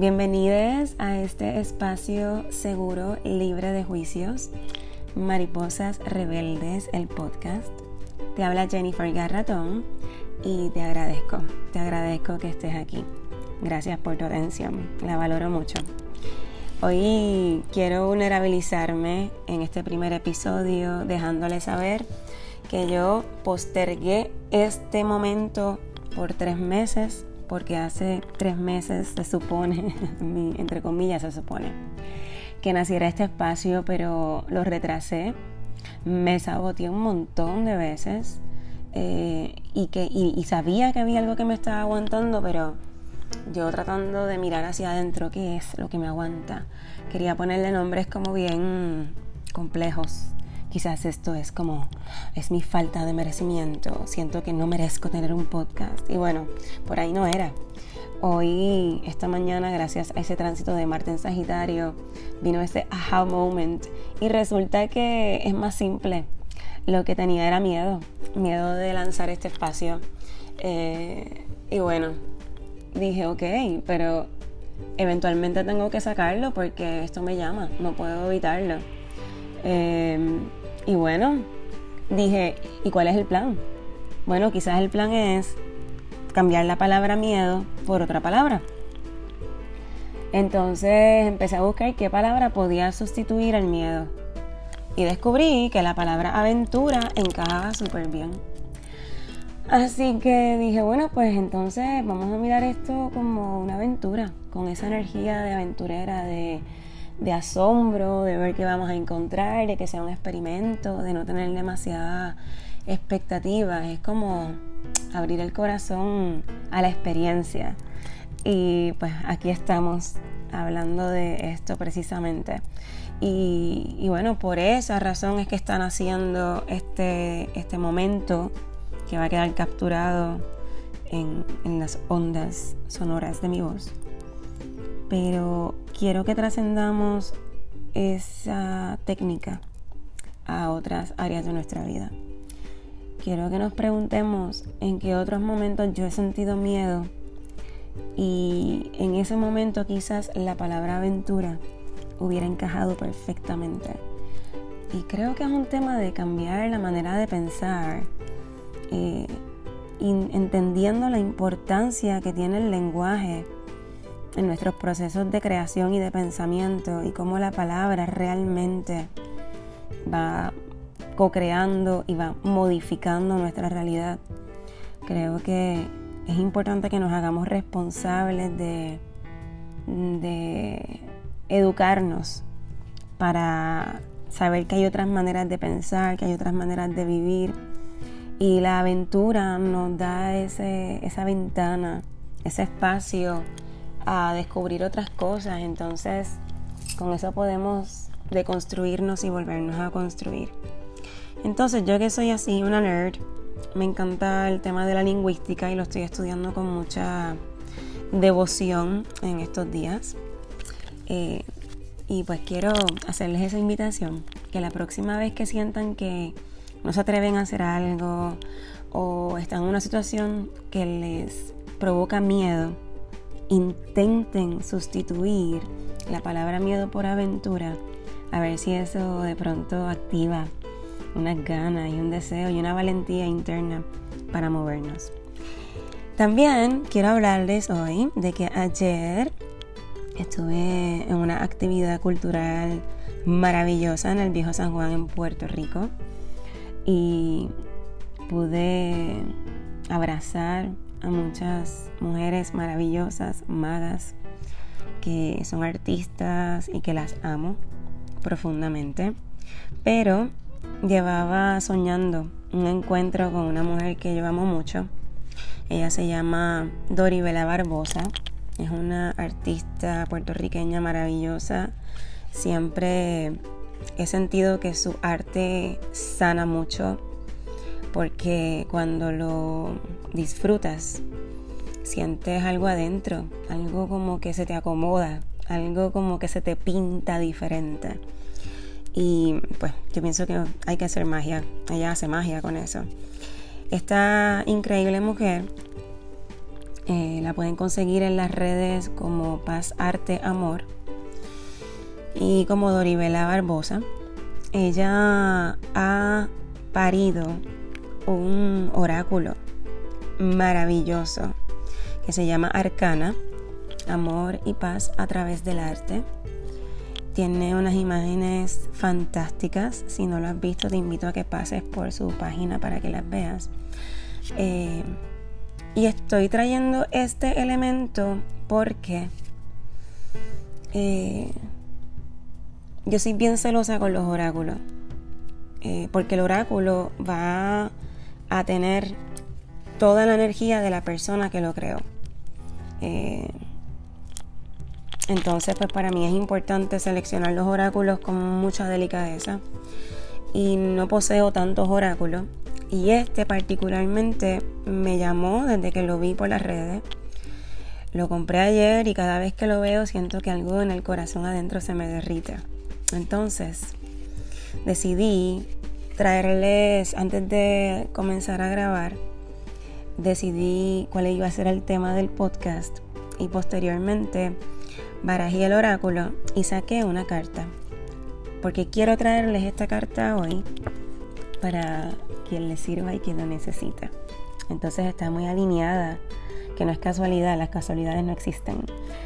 Bienvenidos a este espacio seguro, libre de juicios. Mariposas Rebeldes, el podcast. Te habla Jennifer Garratón y te agradezco, te agradezco que estés aquí. Gracias por tu atención, la valoro mucho. Hoy quiero vulnerabilizarme en este primer episodio dejándole saber que yo postergué este momento por tres meses porque hace tres meses se supone, entre comillas se supone, que naciera este espacio, pero lo retrasé, me saboteé un montón de veces eh, y, que, y, sabía que había algo que me estaba aguantando, pero yo tratando de mirar hacia adentro qué es lo que me aguanta. Quería ponerle nombres como bien complejos, Quizás esto es como, es mi falta de merecimiento, siento que no merezco tener un podcast. Y bueno, por ahí no era. Hoy, esta mañana, gracias a ese tránsito de Marte en Sagitario, vino ese aha moment y resulta que es más simple. Lo que tenía era miedo, miedo de lanzar este espacio. Eh, y bueno, dije, ok, pero eventualmente tengo que sacarlo porque esto me llama, no puedo evitarlo. Eh, y bueno, dije, ¿y cuál es el plan? Bueno, quizás el plan es cambiar la palabra miedo por otra palabra. Entonces empecé a buscar qué palabra podía sustituir al miedo. Y descubrí que la palabra aventura encajaba súper bien. Así que dije, bueno, pues entonces vamos a mirar esto como una aventura, con esa energía de aventurera, de de asombro, de ver qué vamos a encontrar, de que sea un experimento, de no tener demasiada expectativa. Es como abrir el corazón a la experiencia. Y pues aquí estamos hablando de esto precisamente. Y, bueno, por esa razón es que están haciendo este, este momento que va a quedar capturado en, en las ondas sonoras de mi voz. Pero quiero que trascendamos esa técnica a otras áreas de nuestra vida. Quiero que nos preguntemos en qué otros momentos yo he sentido miedo y en ese momento quizás la palabra aventura hubiera encajado perfectamente. Y creo que es un tema de cambiar la manera de pensar, eh, entendiendo la importancia que tiene el lenguaje en nuestros procesos de creación y de pensamiento y cómo la palabra realmente va co-creando y va modificando nuestra realidad. Creo que es importante que nos hagamos responsables de, de educarnos para saber que hay otras maneras de pensar, que hay otras maneras de vivir. Y la aventura nos da ese, esa ventana, ese espacio a descubrir otras cosas. Entonces, con eso podemos deconstruirnos y volvernos a construir. Entonces, yo que soy así, una nerd, me encanta el tema de la lingüística y lo estoy estudiando con mucha devoción en estos días. Eh, y pues quiero hacerles esa invitación, que la próxima vez que sientan que no se atreven a hacer algo o están en una situación que les provoca miedo, intenten sustituir la palabra miedo por aventura, a ver si eso de pronto activa unas ganas y un deseo y una valentía interna para movernos. También quiero hablarles hoy de que ayer estuve en una actividad cultural maravillosa en el viejo San Juan en Puerto Rico y pude abrazar a muchas mujeres maravillosas, magas, que son artistas y que las amo profundamente. Pero llevaba soñando un encuentro con una mujer que yo amo mucho. Ella se llama Doribela Barbosa. Es una artista puertorriqueña maravillosa. Siempre he sentido que su arte sana mucho porque cuando lo disfrutas, sientes algo adentro, algo como que se te acomoda, algo como que se te pinta diferente. Y pues yo pienso que hay que hacer magia, ella hace magia con eso. Esta increíble mujer Eh, la pueden conseguir en las redes como Paz Arte Amor y como Doribela Barbosa. Ella ha parido un oráculo maravilloso que se llama Arcana, Amor y Paz a través del arte. Tiene unas imágenes fantásticas. Si no lo has visto, te invito a que pases por su página para que las veas. Eh, y estoy trayendo este elemento porque eh, yo soy bien celosa con los oráculos. Eh, porque el oráculo va a tener toda la energía de la persona que lo creó. Eh, entonces, pues para mí es importante seleccionar los oráculos con mucha delicadeza. Y no poseo tantos oráculos. Y este particularmente me llamó desde que lo vi por las redes. Lo compré ayer y cada vez que lo veo siento que algo en el corazón adentro se me derrite. Entonces, decidí traerles, antes de comenzar a grabar, decidí cuál iba a ser el tema del podcast y posteriormente barajé el oráculo y saqué una carta. Porque quiero traerles esta carta hoy para quien le sirva y quien lo necesita. Entonces está muy alineada, que no es casualidad, las casualidades no existen.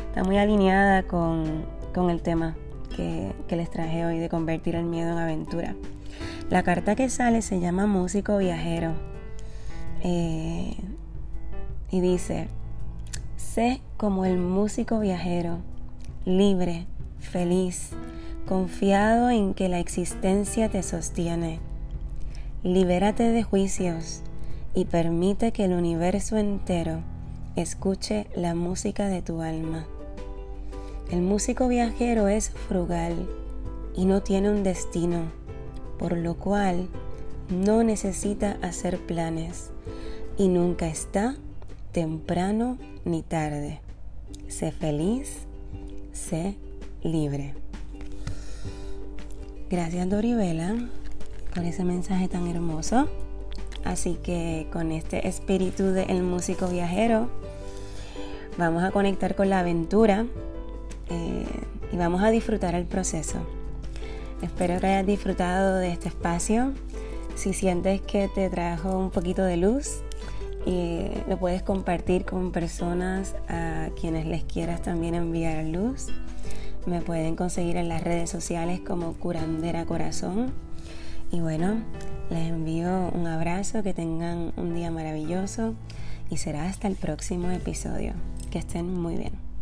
Está muy alineada con, con el tema que, les traje hoy de convertir el miedo en aventura. La carta que sale se llama Músico Viajero. Eh, y dice, sé como el músico viajero, libre, feliz, confiado en que la existencia te sostiene. Libérate de juicios y permite que el universo entero escuche la música de tu alma. El músico viajero es frugal y no tiene un destino, por lo cual no necesita hacer planes y nunca está temprano ni tarde. Sé feliz, sé libre. Gracias Doribela por ese mensaje tan hermoso. Así que con este espíritu del músico viajero, vamos a conectar con la aventura eh, y vamos a disfrutar el proceso. Espero que hayas disfrutado de este espacio. Si sientes que te trajo un poquito de luz, y lo puedes compartir con personas a quienes les quieras también enviar luz. Me pueden conseguir en las redes sociales como Curandera Corazón. Y bueno, les envío un abrazo, que tengan un día maravilloso y será hasta el próximo episodio. Que estén muy bien.